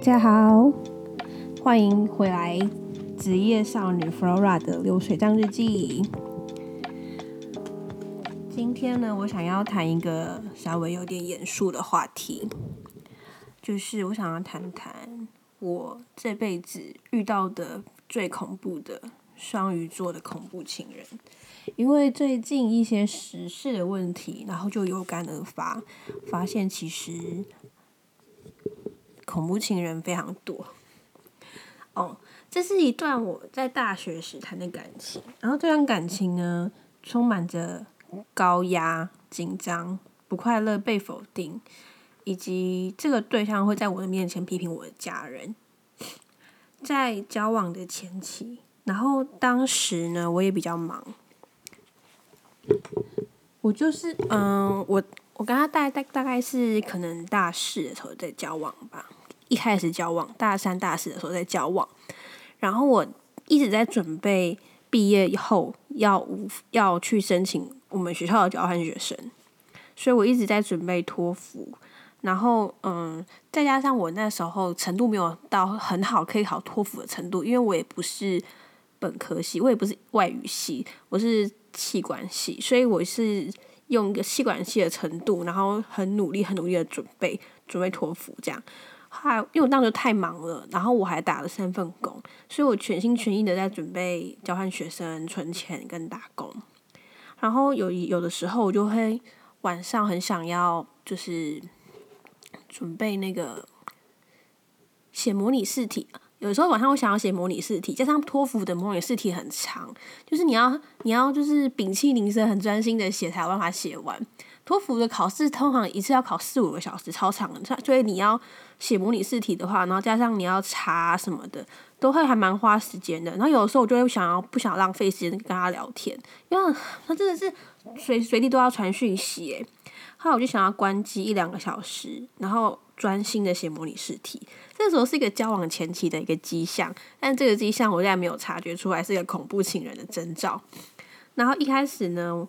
大家好，欢迎回来职业少女 Flora 的流水账日记。今天呢，我想要谈一个稍微有点严肃的话题，就是我想要谈谈我这辈子遇到的最恐怖的双鱼座的恐怖情人。因为最近一些时事的问题，然后就有感而发，发现其实恐怖情人非常多。哦，这是一段我在大学时谈的感情，然后这段感情呢，充满着高压、紧张、不快乐、被否定，以及这个对象会在我的面前批评我的家人。在交往的前期，然后当时呢，我也比较忙。我就是嗯，我我跟他大大大概是可能大四的时候在交往吧，一开始交往，大三大四的时候在交往，然后我一直在准备毕业以后要要去申请我们学校的交换学生，所以我一直在准备托福，然后嗯，再加上我那时候程度没有到很好可以考托福的程度，因为我也不是本科系，我也不是外语系，我是。气管系，所以我是用一个气管系的程度，然后很努力、很努力的准备，准备托福这样。后来因为我当时太忙了，然后我还打了三份工，所以我全心全意的在准备交换学生、存钱跟打工。然后有有的时候我就会晚上很想要，就是准备那个写模拟试题。有时候晚上我想要写模拟试题，加上托福的模拟试题很长，就是你要你要就是屏气凝神，很专心的写才有办法写完。托福的考试通常一次要考四五个小时，超长的，所以你要写模拟试题的话，然后加上你要查什么的，都会还蛮花时间的。然后有的时候我就会想要不想浪费时间跟他聊天，因为他真的是随随地都要传讯息诶。后来我就想要关机一两个小时，然后专心的写模拟试题。这时候是一个交往前期的一个迹象，但这个迹象我现在没有察觉出来是一个恐怖情人的征兆。然后一开始呢，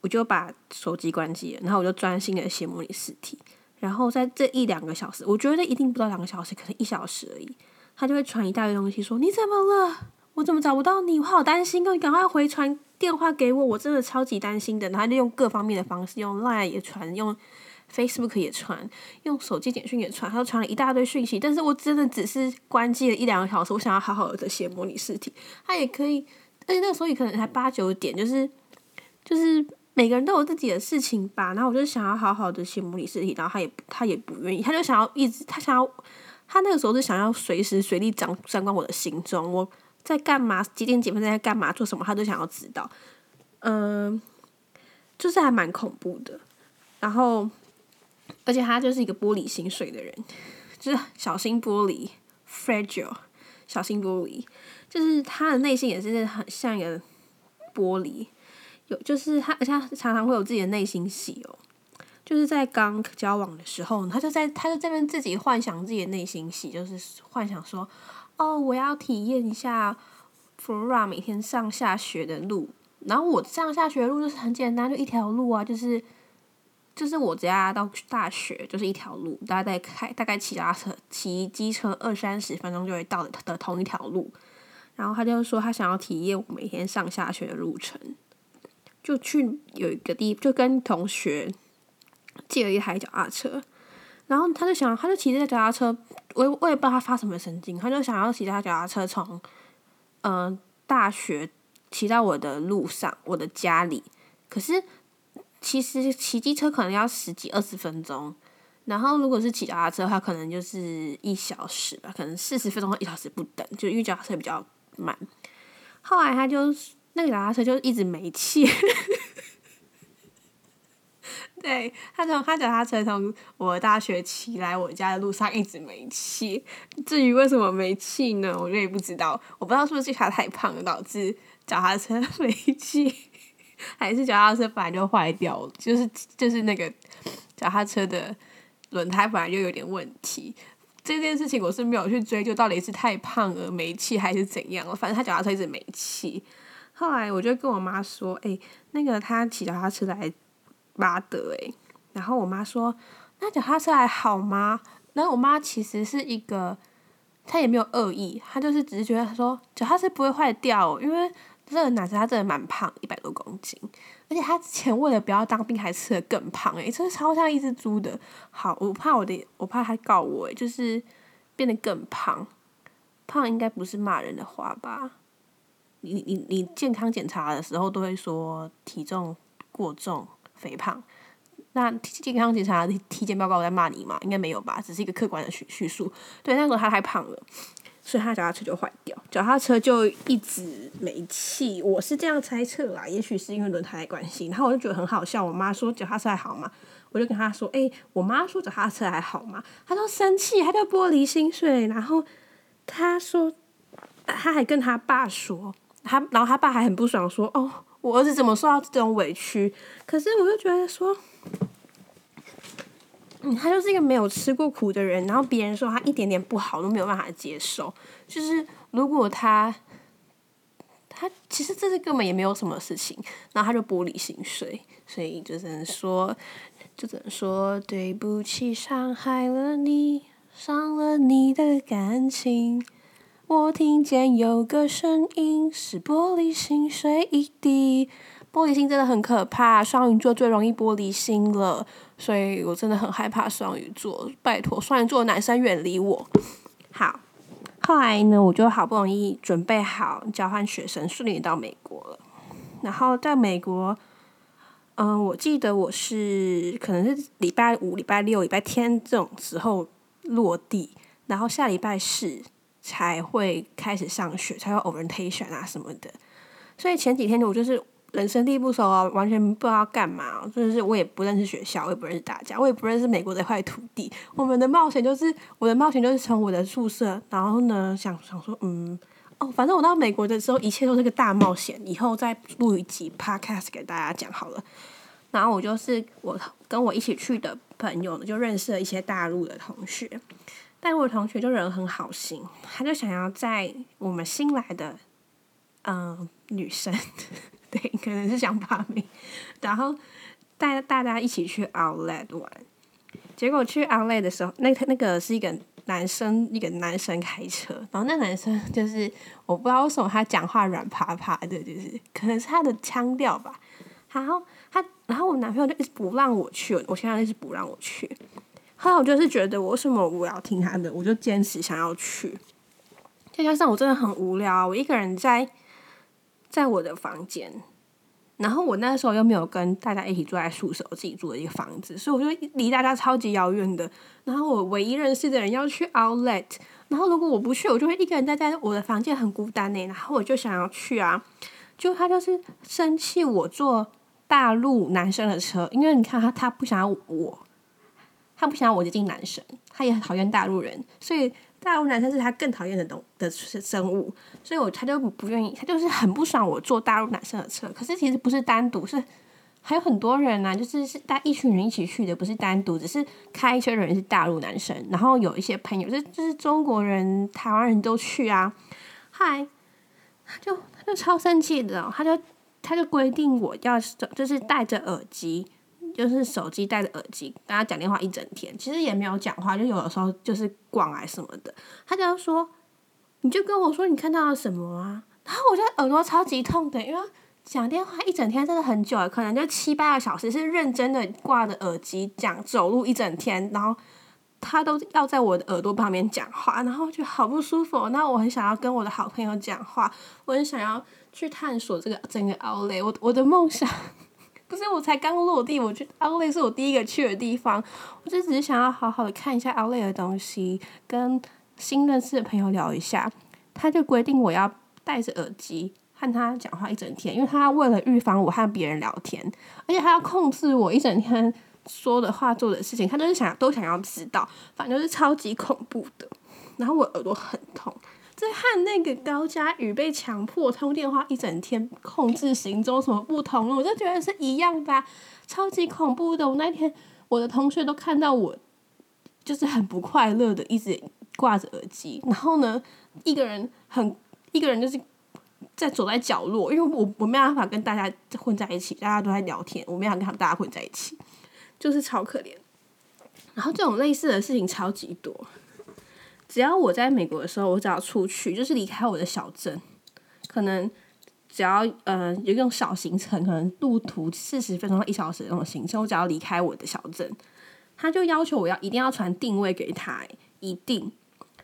我就把手机关机了，然后我就专心的写模拟试题。然后在这一两个小时，我觉得一定不到两个小时，可能一小时而已，他就会传一大堆东西，说你怎么了？我怎么找不到你？我好担心哦！你赶快回传电话给我，我真的超级担心的。然后就用各方面的方式，用 Line 也传，用。Facebook 也传，用手机简讯也传，他都传了一大堆讯息。但是我真的只是关机了一两个小时，我想要好好的写模拟试题。他也可以，而且那个时候也可能才八九点，就是就是每个人都有自己的事情吧。然后我就想要好好的写模拟试题，然后他也他也不愿意，他就想要一直他想要他那个时候是想要随时随地掌掌管我的行踪，我在干嘛，几点几分在干嘛，做什么，他都想要知道。嗯，就是还蛮恐怖的。然后。而且他就是一个玻璃心碎的人，就是小心玻璃，fragile，小心玻璃，就是他的内心也是很像一个玻璃，有就是他，而且他常常会有自己的内心戏哦，就是在刚交往的时候，他就在他就这边自己幻想自己的内心戏，就是幻想说，哦，我要体验一下 Flora 每天上下学的路，然后我上下学的路就是很简单，就一条路啊，就是。就是我家到大学就是一条路，大概开大概骑家车、骑机车二三十分钟就会到的的同一条路。然后他就说他想要体验我每天上下学的路程，就去有一个地，就跟同学借了一台脚踏车。然后他就想，他就骑这脚踏车，我我也不知道他发什么神经，他就想要骑他脚踏车从嗯大学骑到我的路上，我的家里。可是。其实骑机车可能要十几二十分钟，然后如果是骑脚踏车的话，可能就是一小时吧，可能四十分钟到一小时不等，就因为脚踏车比较慢。后来他就那个脚踏车就一直没气，对他从他脚踏车从我大学骑来我家的路上一直没气。至于为什么没气呢？我也不知道，我不知道是不是他太胖了导致脚踏车 没气。还是脚踏车本来就坏掉了，就是就是那个脚踏车的轮胎本来就有点问题。这件事情我是没有去追究到底是太胖而没气还是怎样，反正他脚踏车一直没气。后来我就跟我妈说：“哎，那个他骑脚踏车来巴德，哎。”然后我妈说：“那脚踏车还好吗？”然后我妈其实是一个，她也没有恶意，她就是只是觉得说脚踏车不会坏掉，因为这个男生他真的蛮胖，一百多公斤，而且他之前为了不要当兵还吃的更胖，诶，真的超像一只猪的。好，我怕我的，我怕他告我，诶，就是变得更胖，胖应该不是骂人的话吧？你你你健康检查的时候都会说体重过重、肥胖。那健康检查体检报告我在骂你吗？应该没有吧，只是一个客观的叙叙述。对，那时候他太胖了，所以他脚踏车就坏掉，脚踏车就一直没气。我是这样猜测啦，也许是因为轮胎的关系。然后我就觉得很好笑，我妈说脚踏车还好吗？我就跟她说，哎，我妈说脚踏车还好吗？她说生气，她就玻璃心碎。然后她说，她还跟她爸说，他然后他爸还很不爽，说，哦，我儿子怎么受到这种委屈？可是我就觉得说。嗯，他就是一个没有吃过苦的人，然后别人说他一点点不好都没有办法接受。就是如果他，他其实这是根本也没有什么事情，然后他就玻璃心碎，所以就只能说，就只能说对不起，伤害了你，伤了你的感情。我听见有个声音，是玻璃心碎一地。玻璃心真的很可怕，双鱼座最容易玻璃心了，所以我真的很害怕双鱼座。拜托，双鱼座的男生远离我。好，后来呢，我就好不容易准备好交换学生，顺利到美国了。然后在美国，嗯，我记得我是可能是礼拜五、礼拜六、礼拜天这种时候落地，然后下礼拜四才会开始上学，才有 orientation 啊什么的。所以前几天我就是。人生地不熟啊，完全不知道干嘛。就是我也不认识学校，我也不认识大家，我也不认识美国这块土地。我们的冒险就是我的冒险，就是从我的宿舍，然后呢，想想说，嗯，哦，反正我到美国的时候，一切都是个大冒险。以后再录一集 podcast 给大家讲好了。然后我就是我跟我一起去的朋友呢，就认识了一些大陆的同学。但我同学就人很好心，他就想要在我们新来的嗯女生。对，可能是想把妹，然后带大家一起去 Outlet 玩。结果去 Outlet 的时候，那那个是一个男生，一个男生开车，然后那男生就是我不知道为什么他讲话软趴趴的，就是可能是他的腔调吧。然后他，然后我男朋友就一直不让我去，我现在一直不让我去。后来我就是觉得我为什么我要听他的，我就坚持想要去。再加上我真的很无聊，我一个人在。在我的房间，然后我那时候又没有跟大家一起住在宿舍，我自己住的一个房子，所以我就离大家超级遥远的。然后我唯一认识的人要去 Outlet，然后如果我不去，我就会一个人待在我的房间，很孤单呢。然后我就想要去啊，就他就是生气我坐大陆男生的车，因为你看他他不想要我，他不想要我接近男生，他也很讨厌大陆人，所以。大陆男生是他更讨厌的东的生物，所以我他就不愿意，他就是很不爽我坐大陆男生的车。可是其实不是单独，是还有很多人呐，就是是带一群人一起去的，不是单独，只是开车的人是大陆男生，然后有一些朋友是就是中国人、台湾人都去啊。嗨，他就他就超生气的，他就他就规定我要就是戴着耳机。就是手机戴着耳机跟他讲电话一整天，其实也没有讲话，就有的时候就是逛来什么的。他就说：“你就跟我说你看到了什么啊？”然后我就耳朵超级痛的，因为讲电话一整天真的很久，可能就七八个小时，是认真的挂着耳机讲，走路一整天，然后他都要在我的耳朵旁边讲话，然后就好不舒服。那我很想要跟我的好朋友讲话，我很想要去探索这个整个奥雷，我我的梦想。不是我才刚落地，我去奥莱是我第一个去的地方。我就只是想要好好的看一下奥莱的东西，跟新认识的朋友聊一下。他就规定我要戴着耳机和他讲话一整天，因为他为了预防我和别人聊天，而且他要控制我一整天说的话、做的事情，他都是想都想要知道，反正就是超级恐怖的。然后我耳朵很痛。这和那个高佳宇被强迫通电话一整天控制行踪什么不同了？我就觉得是一样的，超级恐怖的。我那天我的同学都看到我，就是很不快乐的，一直挂着耳机，然后呢，一个人很一个人就是在走在角落，因为我我没办法跟大家混在一起，大家都在聊天，我没办法跟大家混在一起，就是超可怜。然后这种类似的事情超级多。只要我在美国的时候，我只要出去，就是离开我的小镇，可能只要呃有一种小行程，可能路途四十分钟到一小时的那种行程，我只要离开我的小镇，他就要求我要一定要传定位给他，一定。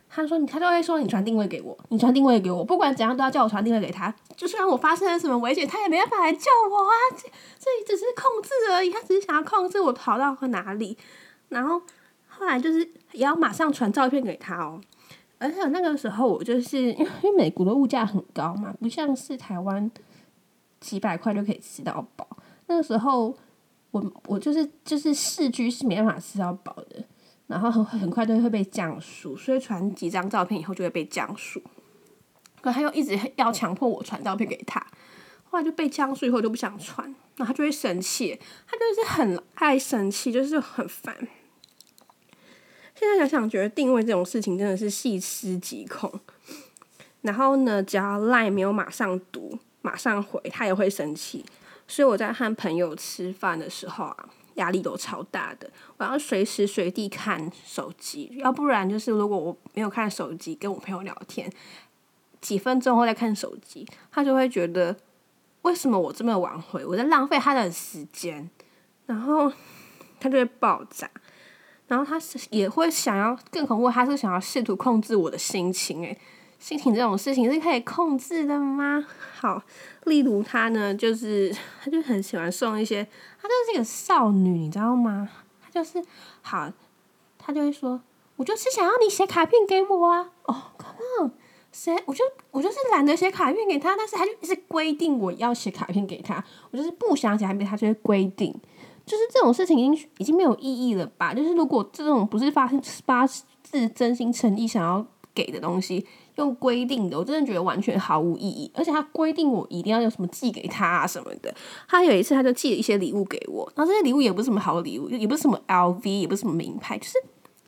他说你，他就会说你传定位给我，你传定位给我，不管怎样都要叫我传定位给他。就算我发生了什么危险，他也没办法来救我啊！这这只是控制而已，他只是想要控制我跑到哪里。然后后来就是也要马上传照片给他哦。而且那个时候我就是因为美国的物价很高嘛，不像是台湾几百块就可以吃到饱。那个时候我我就是就是市居是没办法吃到饱的。然后很很快就会被降速，所以传几张照片以后就会被降速。可他又一直要强迫我传照片给他，后来就被降速以后就不想传，然后他就会生气，他就是很爱生气，就是很烦。现在想想，觉得定位这种事情真的是细思极恐。然后呢，只要赖没有马上读、马上回，他也会生气。所以我在和朋友吃饭的时候啊。压力都超大的，我要随时随地看手机，要不然就是如果我没有看手机，跟我朋友聊天，几分钟后再看手机，他就会觉得为什么我这么晚回，我在浪费他的时间，然后他就会爆炸，然后他是也会想要，更恐怖，他是想要试图控制我的心情，诶，心情这种事情是可以控制的吗？好，例如他呢，就是他就很喜欢送一些。他就是一个少女，你知道吗？他就是好，他就会说：“我就是想要你写卡片给我啊！”哦，Come on，谁？我就我就是懒得写卡片给他，但是他就一直规定我要写卡片给他。我就是不想写还没，他就会规定。就是这种事情已经已经没有意义了吧？就是如果这种不是发生发自真心诚意想要给的东西。用规定的，我真的觉得完全毫无意义。而且他规定我一定要有什么寄给他啊什么的。他有一次他就寄了一些礼物给我，然后这些礼物也不是什么好礼物，也不是什么 LV，也不是什么名牌，就是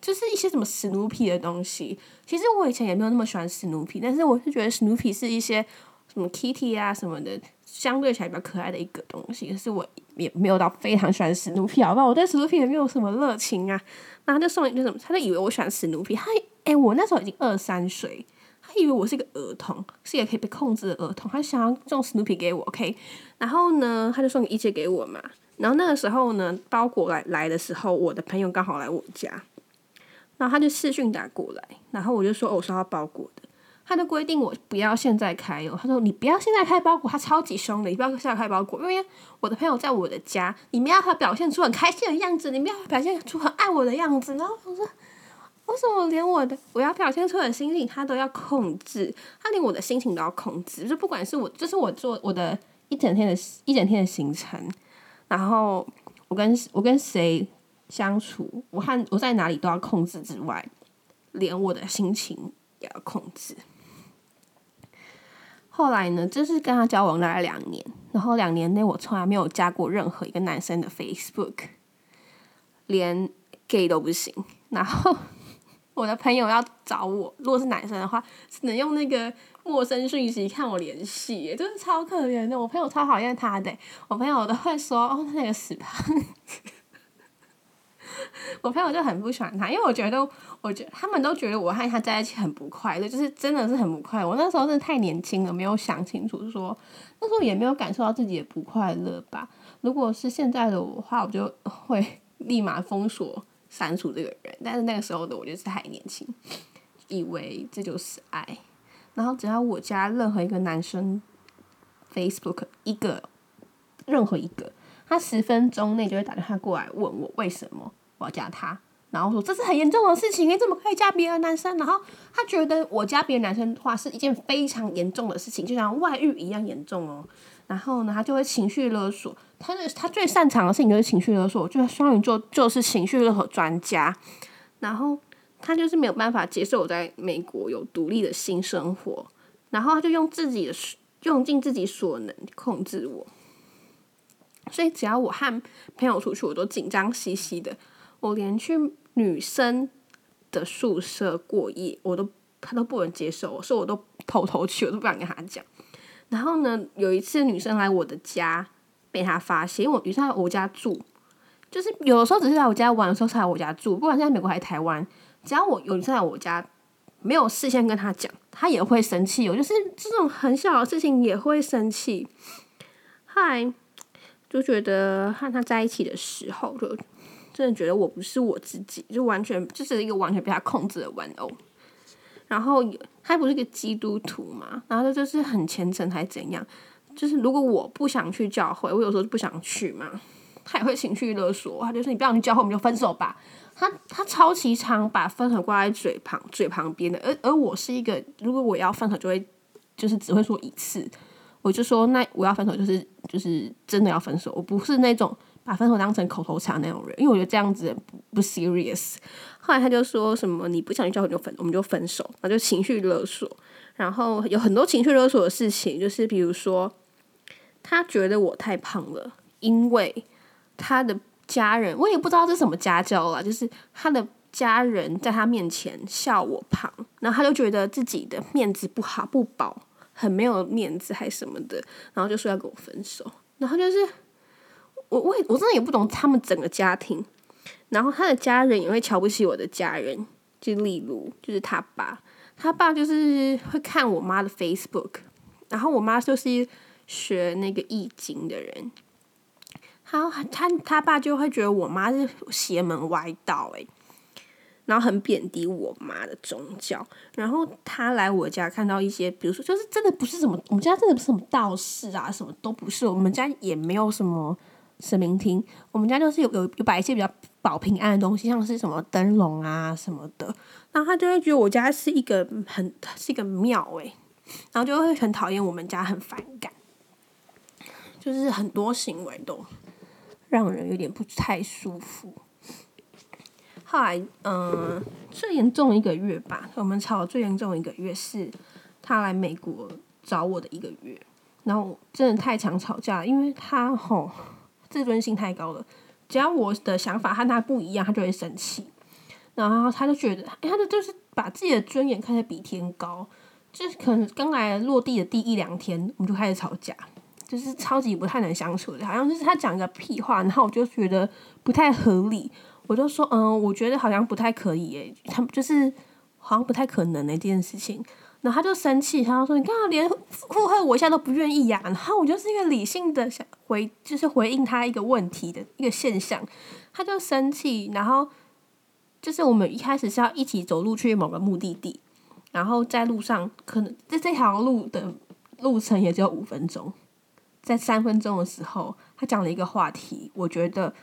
就是一些什么史努比的东西。其实我以前也没有那么喜欢史努比，但是我是觉得史努比是一些什么 Kitty 啊什么的，相对起来比较可爱的一个东西。可是我也没有到非常喜欢史努比，好不好？我对史努比也没有什么热情啊。然后就送一个什么，他就以为我喜欢史努比。他哎，我那时候已经二三岁。他以为我是一个儿童，是一个可以被控制的儿童。他想要送史努比给我，OK？然后呢，他就送一切给我嘛。然后那个时候呢，包裹来来的时候，我的朋友刚好来我家，然后他就视讯打过来，然后我就说我收到包裹的。他就规定我不要现在开哦，他说你不要现在开包裹，他超级凶的，你不要现在开包裹，因为我的朋友在我的家，你们要他表现出很开心的样子，你们要表现出很爱我的样子。然后我说。为什么连我的我要表现出的心情，他都要控制？他连我的心情都要控制，就不管是我，就是我做我的一整天的一整天的行程，然后我跟我跟谁相处，我和我在哪里都要控制之外，连我的心情也要控制。后来呢，就是跟他交往大概两年，然后两年内我从来没有加过任何一个男生的 Facebook，连 gay 都不行，然后。我的朋友要找我，如果是男生的话，只能用那个陌生讯息看我联系，真是超可怜的。我朋友超讨厌他的，我朋友都会说：“哦，那个死胖。” 我朋友就很不喜欢他，因为我觉得，我觉他们都觉得我和他在一起很不快乐，就是真的是很不快乐。我那时候真的太年轻了，没有想清楚，说那时候也没有感受到自己的不快乐吧。如果是现在的我话，我就会立马封锁。删除这个人，但是那个时候的我就是太年轻，以为这就是爱。然后只要我加任何一个男生 Facebook 一个，任何一个，他十分钟内就会打电话过来问我为什么我要加他，然后说这是很严重的事情，你怎么可以加别的男生？然后他觉得我加别的男生的话是一件非常严重的事情，就像外遇一样严重哦。然后呢，他就会情绪勒索。他的他最擅长的事情就是情绪勒索，就是双鱼座就是情绪勒索专家。然后他就是没有办法接受我在美国有独立的新生活，然后他就用自己的用尽自己所能控制我。所以只要我和朋友出去，我都紧张兮兮的。我连去女生的宿舍过夜，我都他都不能接受，所以我都偷偷去，我都不敢跟他讲。然后呢，有一次女生来我的家，被他发现，因为我女生在我家住，就是有的时候只是来我家玩的时候才来我家住，不管是在美国还是台湾，只要我有一次来我家，没有事先跟他讲，他也会生气。我就是这种很小的事情也会生气。嗨，就觉得和他在一起的时候，就真的觉得我不是我自己，就完全就是一个完全被他控制的玩偶。然后他不是个基督徒嘛，然后他就是很虔诚还怎样？就是如果我不想去教会，我有时候就不想去嘛。他也会情绪勒索，他就说你不要去教会，我们就分手吧。他他超级常把分手挂在嘴旁嘴旁边的，而而我是一个，如果我要分手，就会就是只会说一次，我就说那我要分手就是就是真的要分手，我不是那种把分手当成口头禅那种人，因为我觉得这样子不不 serious。后来他就说什么你不想去教会就分，我们就分手，那就情绪勒索，然后有很多情绪勒索的事情，就是比如说他觉得我太胖了，因为。他的家人，我也不知道是什么家教啦，就是他的家人在他面前笑我胖，然后他就觉得自己的面子不好不保，很没有面子还什么的，然后就说要跟我分手。然后就是我我我真的也不懂他们整个家庭，然后他的家人也会瞧不起我的家人，就例如就是他爸，他爸就是会看我妈的 Facebook，然后我妈就是学那个易经的人。他他他爸就会觉得我妈是邪门歪道诶，然后很贬低我妈的宗教。然后他来我家看到一些，比如说就是真的不是什么，我们家真的不是什么道士啊，什么都不是。我们家也没有什么神明厅，我们家就是有有有摆一些比较保平安的东西，像是什么灯笼啊什么的。然后他就会觉得我家是一个很是一个庙诶，然后就会很讨厌我们家，很反感，就是很多行为都。让人有点不太舒服。后来，嗯，最严重一个月吧，我们吵最严重一个月是他来美国找我的一个月，然后真的太常吵架，因为他吼自尊心太高了，只要我的想法和他不一样，他就会生气，然后他就觉得，哎，他的就是把自己的尊严看得比天高，就是可能刚来落地的第一两天，我们就开始吵架。就是超级不太能相处的，好像就是他讲一个屁话，然后我就觉得不太合理，我就说，嗯，我觉得好像不太可以诶，他们就是好像不太可能诶这件事情，然后他就生气，他就说，你干嘛连附和我一下都不愿意呀？然后我就是一个理性的想回，就是回应他一个问题的一个现象，他就生气，然后就是我们一开始是要一起走路去某个目的地，然后在路上可能在这条路的路程也只有五分钟。在三分钟的时候，他讲了一个话题，我觉得，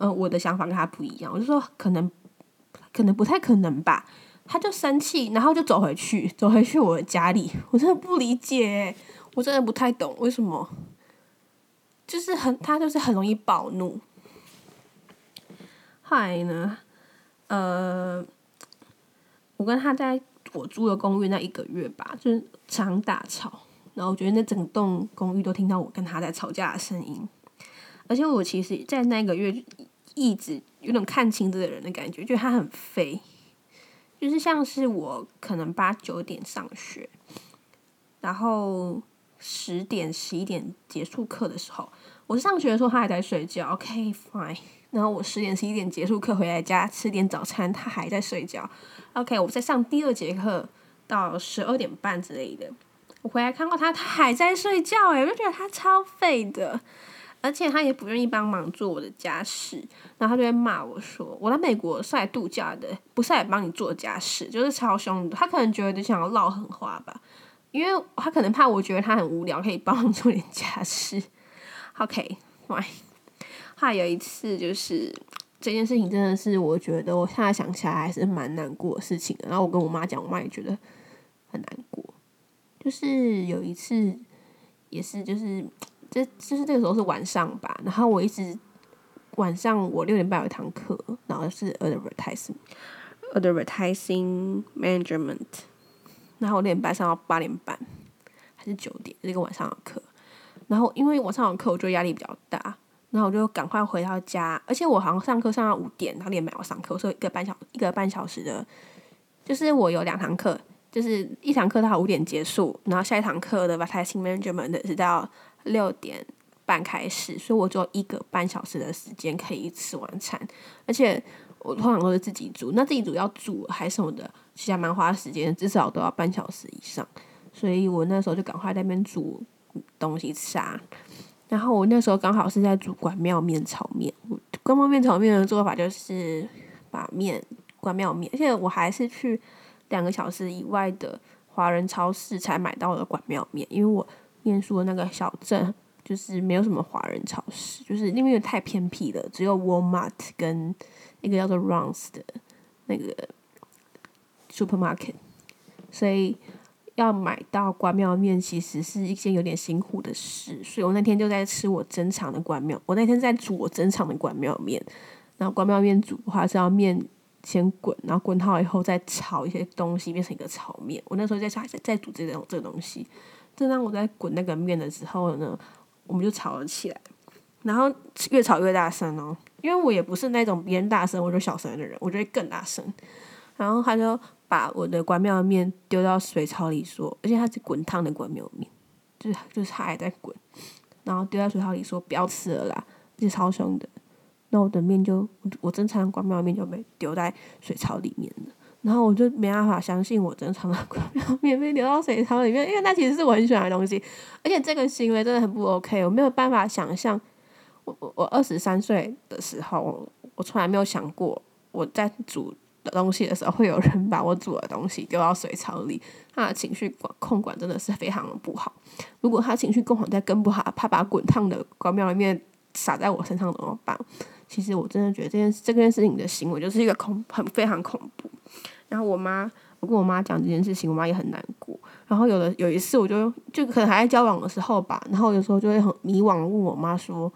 嗯，我的想法跟他不一样，我就说可能，可能不太可能吧。他就生气，然后就走回去，走回去我的家里。我真的不理解，我真的不太懂为什么，就是很他就是很容易暴怒。后来呢，呃，我跟他在我租的公寓那一个月吧，就是常大吵。然后我觉得那整栋公寓都听到我跟他在吵架的声音，而且我其实，在那个月一直有种看清这个人的感觉，觉得他很废，就是像是我可能八九点上学，然后十点十一点结束课的时候，我上学的时候他还在睡觉，OK fine，然后我十点十一点结束课回来家吃点早餐，他还在睡觉，OK，我在上第二节课到十二点半之类的。我回来看过他，他还在睡觉诶，我就觉得他超废的，而且他也不愿意帮忙做我的家事，然后他就会骂我说：“我来美国是来度假的，不是来帮你做家事。”就是超凶的。他可能觉得想要唠狠话吧，因为他可能怕我觉得他很无聊，可以帮忙做点家事。OK，喂，还有一次就是这件事情真的是我觉得我现在想起来还是蛮难过的事情。然后我跟我妈讲，我妈也觉得很难过。就是有一次，也是就是，这就是这个时候是晚上吧。然后我一直晚上我六点半有一堂课，然后是 advertising advertising management。然后我六点半上到八点半，还是九点，这个晚上的课。然后因为晚上的课，我觉得压力比较大，然后我就赶快回到家。而且我好像上课上到五点，然后六点半要上课，所以一个半小一个半小时的，就是我有两堂课。就是一堂课到五点结束，然后下一堂课的 advertising management 是到六点半开始，所以我只有一个半小时的时间可以吃晚餐，而且我通常都是自己煮，那自己煮要煮还什么的，其实还蛮花时间，至少都要半小时以上，所以我那时候就赶快在那边煮东西吃啊。然后我那时候刚好是在煮关庙面炒面，关庙面炒面的做法就是把面关庙面，而且我还是去两个小时以外的华人超市才买到了关庙面，因为我。念书的那个小镇就是没有什么华人超市，就是因为太偏僻了，只有 Walmart 跟一个叫做 Runs 的那个 supermarket，所以要买到关庙面其实是一件有点辛苦的事。所以我那天就在吃我珍藏的关庙，我那天在煮我珍藏的关庙面。然后关庙面煮的话是要面先滚，然后滚好以后再炒一些东西变成一个炒面。我那时候在在在煮这种这个东西。正当我在滚那个面的时候呢，我们就吵了起来，然后越吵越大声哦，因为我也不是那种别人大声我就小声的人，我就会更大声。然后他就把我的关庙面丢到水槽里说，而且他是滚烫的关庙面，就是就是他还在滚，然后丢在水槽里说不要吃了啦，而且超凶的。那我的面就我珍藏的关庙面就被丢在水槽里面了。然后我就没办法相信我珍藏的关庙面被流到水槽里面，因为那其实是我很喜欢的东西，而且这个行为真的很不 OK，我没有办法想象，我我我二十三岁的时候，我从来没有想过我在煮的东西的时候会有人把我煮的东西丢到水槽里，他的情绪管控管真的是非常的不好。如果他情绪控管再跟不好，他把滚烫的关庙里面洒在我身上怎么办？其实我真的觉得这件这件事情的行为就是一个恐很非常恐怖。然后我妈，我跟我妈讲这件事情，我妈也很难过。然后有的有一次，我就就可能还在交往的时候吧，然后有时候就会很迷惘，问我妈说：“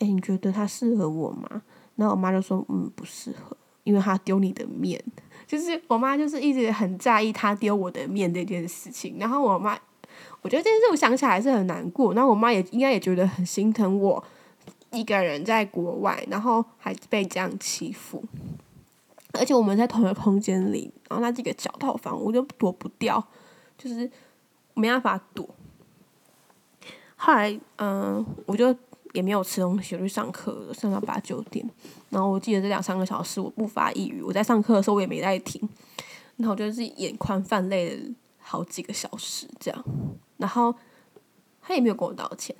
哎，你觉得他适合我吗？”然后我妈就说：“嗯，不适合，因为他丢你的面。”就是我妈就是一直很在意他丢我的面这件事情。然后我妈，我觉得这件事我想起来还是很难过。然后我妈也应该也觉得很心疼我一个人在国外，然后还被这样欺负。而且我们在同一个空间里，然后那几个小套房，我就躲不掉，就是没办法躲。后来，嗯，我就也没有吃东西，我就上课，上到八九点。然后我记得这两三个小时，我不发一语。我在上课的时候，我也没在听。然后我就是眼眶泛泪了好几个小时，这样。然后他也没有跟我道歉，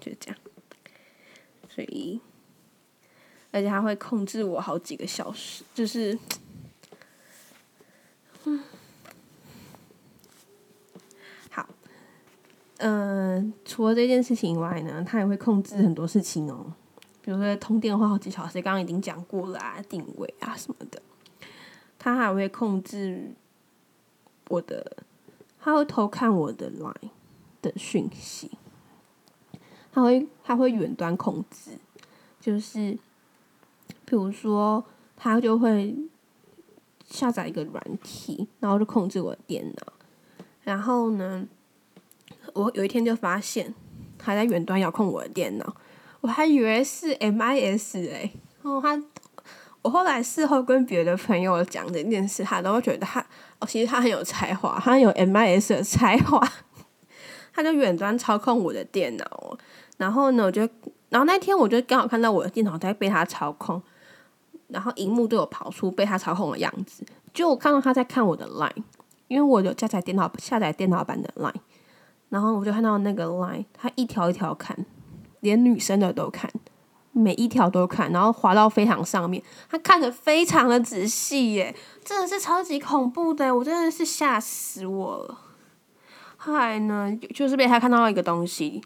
就这样。所以。而且他会控制我好几个小时，就是，嗯，好，嗯，除了这件事情以外呢，他也会控制很多事情哦，比如说通电话好几小时，刚刚已经讲过了啊，定位啊什么的，他还会控制我的，他会偷看我的 line 的讯息，他会他会远端控制，就是。比如说，他就会下载一个软体，然后就控制我的电脑。然后呢，我有一天就发现他在远端遥控我的电脑，我还以为是 MIS 哎。然后他，我后来事后跟别的朋友讲这件事，他都会觉得他哦，其实他很有才华，他有 MIS 的才华。他就远端操控我的电脑，然后呢，我就，然后那天我就刚好看到我的电脑在被他操控。然后荧幕都有跑出被他操控的样子，就我看到他在看我的 line，因为我有下载电脑下载电脑版的 line，然后我就看到那个 line，他一条一条看，连女生的都看，每一条都看，然后滑到非常上面，他看的非常的仔细耶，真的是超级恐怖的，我真的是吓死我了。后来呢，就是被他看到一个东西，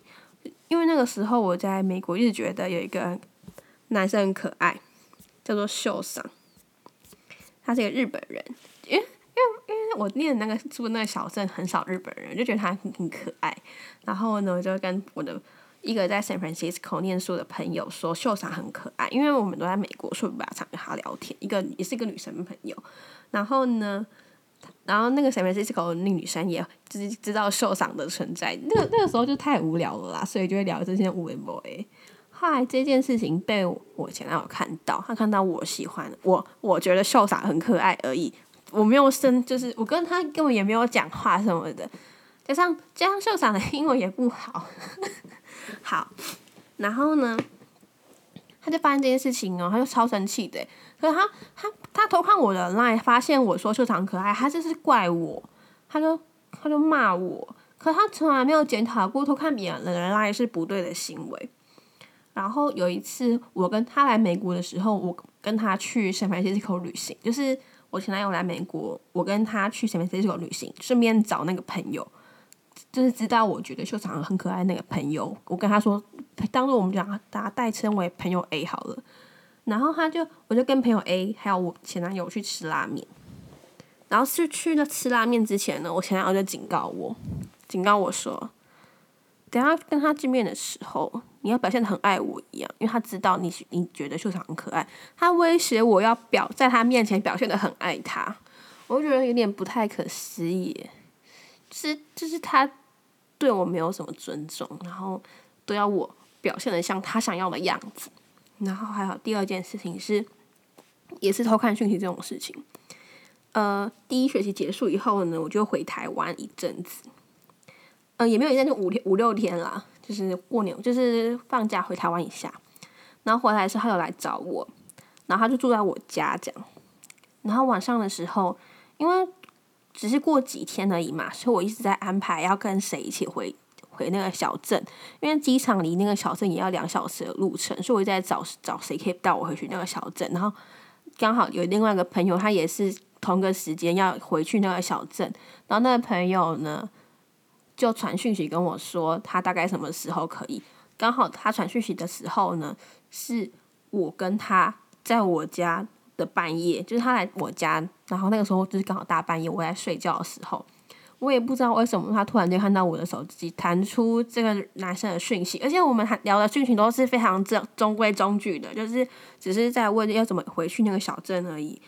因为那个时候我在美国一直觉得有一个男生很可爱。叫做秀桑，他是一个日本人，因为因为因为我念那个住那个小镇很少日本人，就觉得他很很可爱。然后呢，我就跟我的一个在 San Francisco 念书的朋友说，秀桑很可爱，因为我们都在美国，所以不常跟他聊天。一个也是一个女生朋友。然后呢，然后那个 San Francisco 那女生也知知道秀桑的存在。那个那个时候就太无聊了啦，所以就会聊这些无为 boy。后来这件事情被我前男友看到，他看到我喜欢我，我觉得秀傻很可爱而已，我没有生，就是我跟他根本也没有讲话什么的，加上加上秀傻的英文也不好，好，然后呢，他就发现这件事情哦，他就超生气的。可是他他他偷看我的 line，发现我说秀场可爱，他就是怪我，他就他就骂我。可他从来没有检讨过偷看别人的 line 是不对的行为。然后有一次，我跟他来美国的时候，我跟他去 San Francisco 旅行，就是我前男友来美国，我跟他去 San Francisco 旅行，顺便找那个朋友。就是知道我觉得秀场很可爱那个朋友，我跟他说，当做我们讲大家代称为朋友 A 好了。然后他就，我就跟朋友 A 还有我前男友去吃拉面。然后是去那吃拉面之前呢，我前男友就警告我，警告我说，等下跟他见面的时候，你要表现的很爱我一样，因为他知道你你觉得秀场很可爱，他威胁我要表在他面前表现的很爱他，我就觉得有点不太可思议。是，就是他对我没有什么尊重，然后都要我表现的像他想要的样子。然后还有第二件事情是，也是偷看讯息这种事情。呃，第一学期结束以后呢，我就回台湾一阵子。呃，也没有一阵，就五天五六天啦，就是过年，就是放假回台湾一下。然后回来的时候，他有来找我，然后他就住在我家这样。然后晚上的时候，因为只是过几天而已嘛，所以我一直在安排要跟谁一起回回那个小镇，因为机场离那个小镇也要两小时的路程，所以我在找找谁可以带我回去那个小镇。然后刚好有另外一个朋友，他也是同个时间要回去那个小镇，然后那个朋友呢就传讯息跟我说他大概什么时候可以。刚好他传讯息的时候呢，是我跟他在我家。的半夜，就是他来我家，然后那个时候就是刚好大半夜，我在睡觉的时候，我也不知道为什么他突然间看到我的手机弹出这个男生的讯息，而且我们还聊的讯息都是非常正中规中矩的，就是只是在问要怎么回去那个小镇而已，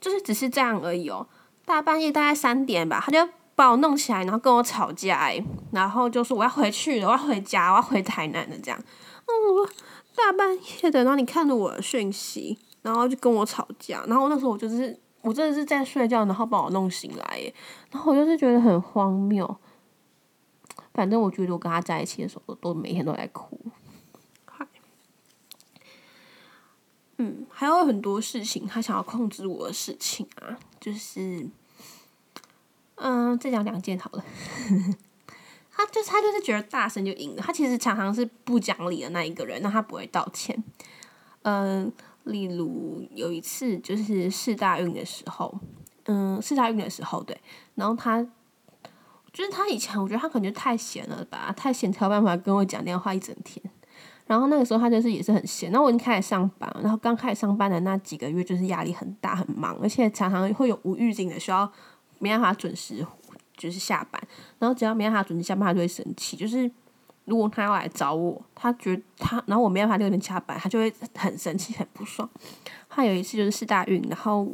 就是只是这样而已哦。大半夜大概三点吧，他就把我弄起来，然后跟我吵架，哎，然后就说我要回去了，我要回家，我要回台南的这样。嗯，大半夜的，然后你看着我的讯息。然后就跟我吵架，然后那时候我就是我真的是在睡觉，然后把我弄醒来，耶，然后我就是觉得很荒谬。反正我觉得我跟他在一起的时候，都每天都在哭。嗨，嗯，还有很多事情，他想要控制我的事情啊，就是，嗯，再讲两件好了。他就是他就是觉得大声就赢了，他其实常常是不讲理的那一个人，那他不会道歉，嗯。例如有一次就是试大运的时候，嗯，试大运的时候对，然后他就是他以前我觉得他可能就太闲了吧，太闲才有办法跟我讲电话一整天。然后那个时候他就是也是很闲，然后我已经开始上班，然后刚开始上班的那几个月就是压力很大很忙，而且常常会有无预警的需要没办法准时就是下班，然后只要没办法准时下班，他就会生气，就是。如果他要来找我，他觉他，然后我没办法六点加班，他就会很生气、很不爽。他有一次就是四大运，然后，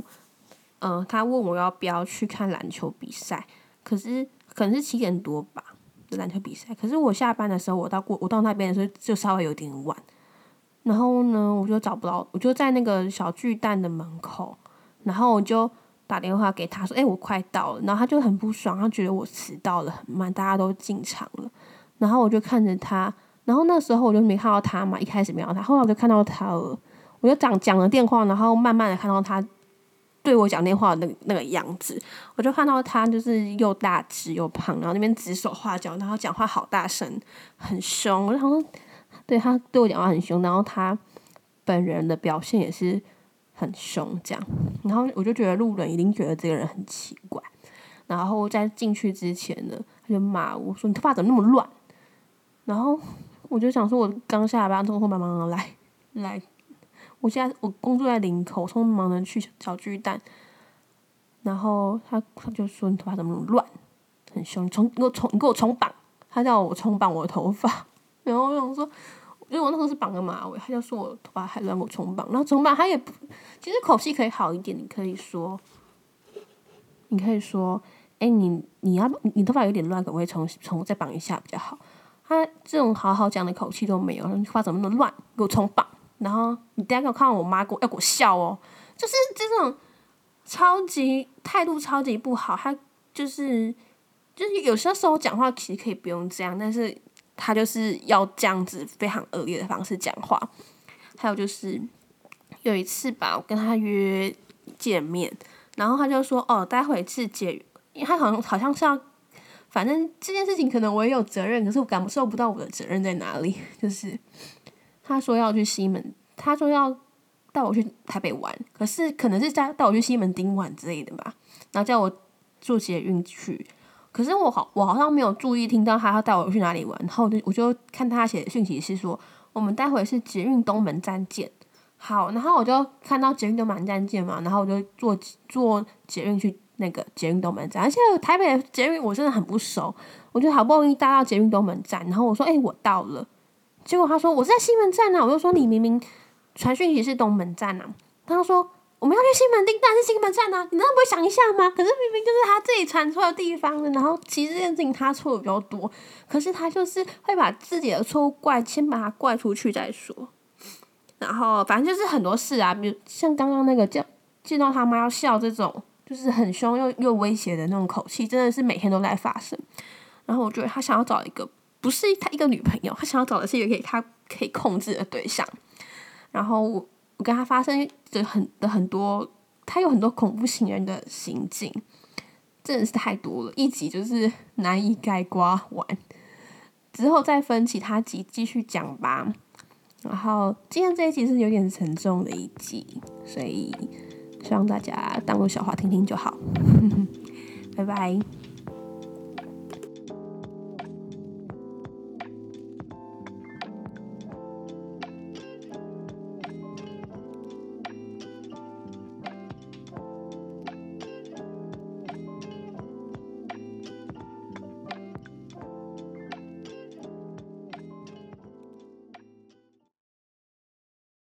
嗯，他问我要不要去看篮球比赛，可是可能是七点多吧篮球比赛，可是我下班的时候，我到过我到那边的时候就稍微有点晚，然后呢，我就找不到，我就在那个小巨蛋的门口，然后我就打电话给他说：“哎，我快到了。”然后他就很不爽，他觉得我迟到了很慢，大家都进场了。然后我就看着他，然后那时候我就没看到他嘛，一开始没有他，后来我就看到他了，我就讲讲了电话，然后慢慢的看到他对我讲电话的那个那个样子，我就看到他就是又大只又胖，然后那边指手画脚，然后讲话好大声，很凶，我就想说，对他对我讲话很凶，然后他本人的表现也是很凶，这样，然后我就觉得路人一定觉得这个人很奇怪，然后在进去之前呢，他就骂我说：“你头发怎么那么乱？”然后我就想说，我刚下班，匆匆忙忙的来来，我现在我工作在林口，匆匆忙忙的去小巨蛋。然后他他就说：“你头发怎么那么乱？很凶，你冲你给我冲你给我冲绑。”他叫我冲绑我的头发。然后我想说，因为我那时候是绑个马尾，他就说我头发还乱，我重绑。然后重绑他也不，其实口气可以好一点，你可以说，你可以说，哎，你你要你头发有点乱，可不可以重重再绑一下比较好？他这种好好讲的口气都没有，话怎么那么乱？给我冲绑！然后你等下给我看到我妈给我要给我笑哦，就是这种超级态度超级不好。他就是就是有些时候讲话其实可以不用这样，但是他就是要这样子非常恶劣的方式讲话。还有就是有一次吧，我跟他约见面，然后他就说：“哦，待会是解，他好像好像是要，反正这件事情可能我也有责任，可是我感受不到我的责任在哪里。就是他说要去西门，他说要带我去台北玩，可是可能是带带我去西门町玩之类的吧，然后叫我坐捷运去。”可是我好，我好像没有注意听到他要带我去哪里玩，然后我就我就看他写的讯息是说，我们待会是捷运东门站见。好，然后我就看到捷运东门站见嘛，然后我就坐坐捷运去那个捷运东门站，而且台北捷运我真的很不熟，我就好不容易搭到捷运东门站，然后我说，哎，我到了，结果他说我在西门站呢，我就说你明明传讯息是东门站啊，他说。我们要去西门町，但是西门站呢？你难道不会想一下吗？可是明明就是他自己传错的地方了，然后其实这件事情他错的比较多，可是他就是会把自己的错误怪，先把它怪出去再说。然后反正就是很多事啊，比如像刚刚那个叫见到他妈要笑这种，就是很凶又又威胁的那种口气，真的是每天都在发生。然后我觉得他想要找一个不是他一个女朋友，他想要找的是一个可以他可以控制的对象。然后。我跟他发生的很的很多，他有很多恐怖情人的行径，真的是太多了，一集就是难以盖刮完。之后再分其他集继续讲吧。然后今天这一集是有点沉重的一集，所以希望大家当做笑话听听就好。拜拜。